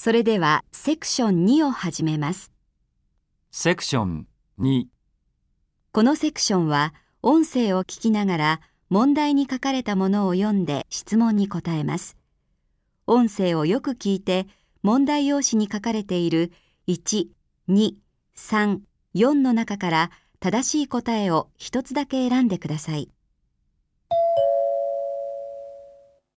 それではセクション2を始めます。セクション2このセクションは音声を聞きながら問題に書かれたものを読んで質問に答えます。音声をよく聞いて問題用紙に書かれている1、2、3、4の中から正しい答えを一つだけ選んでください。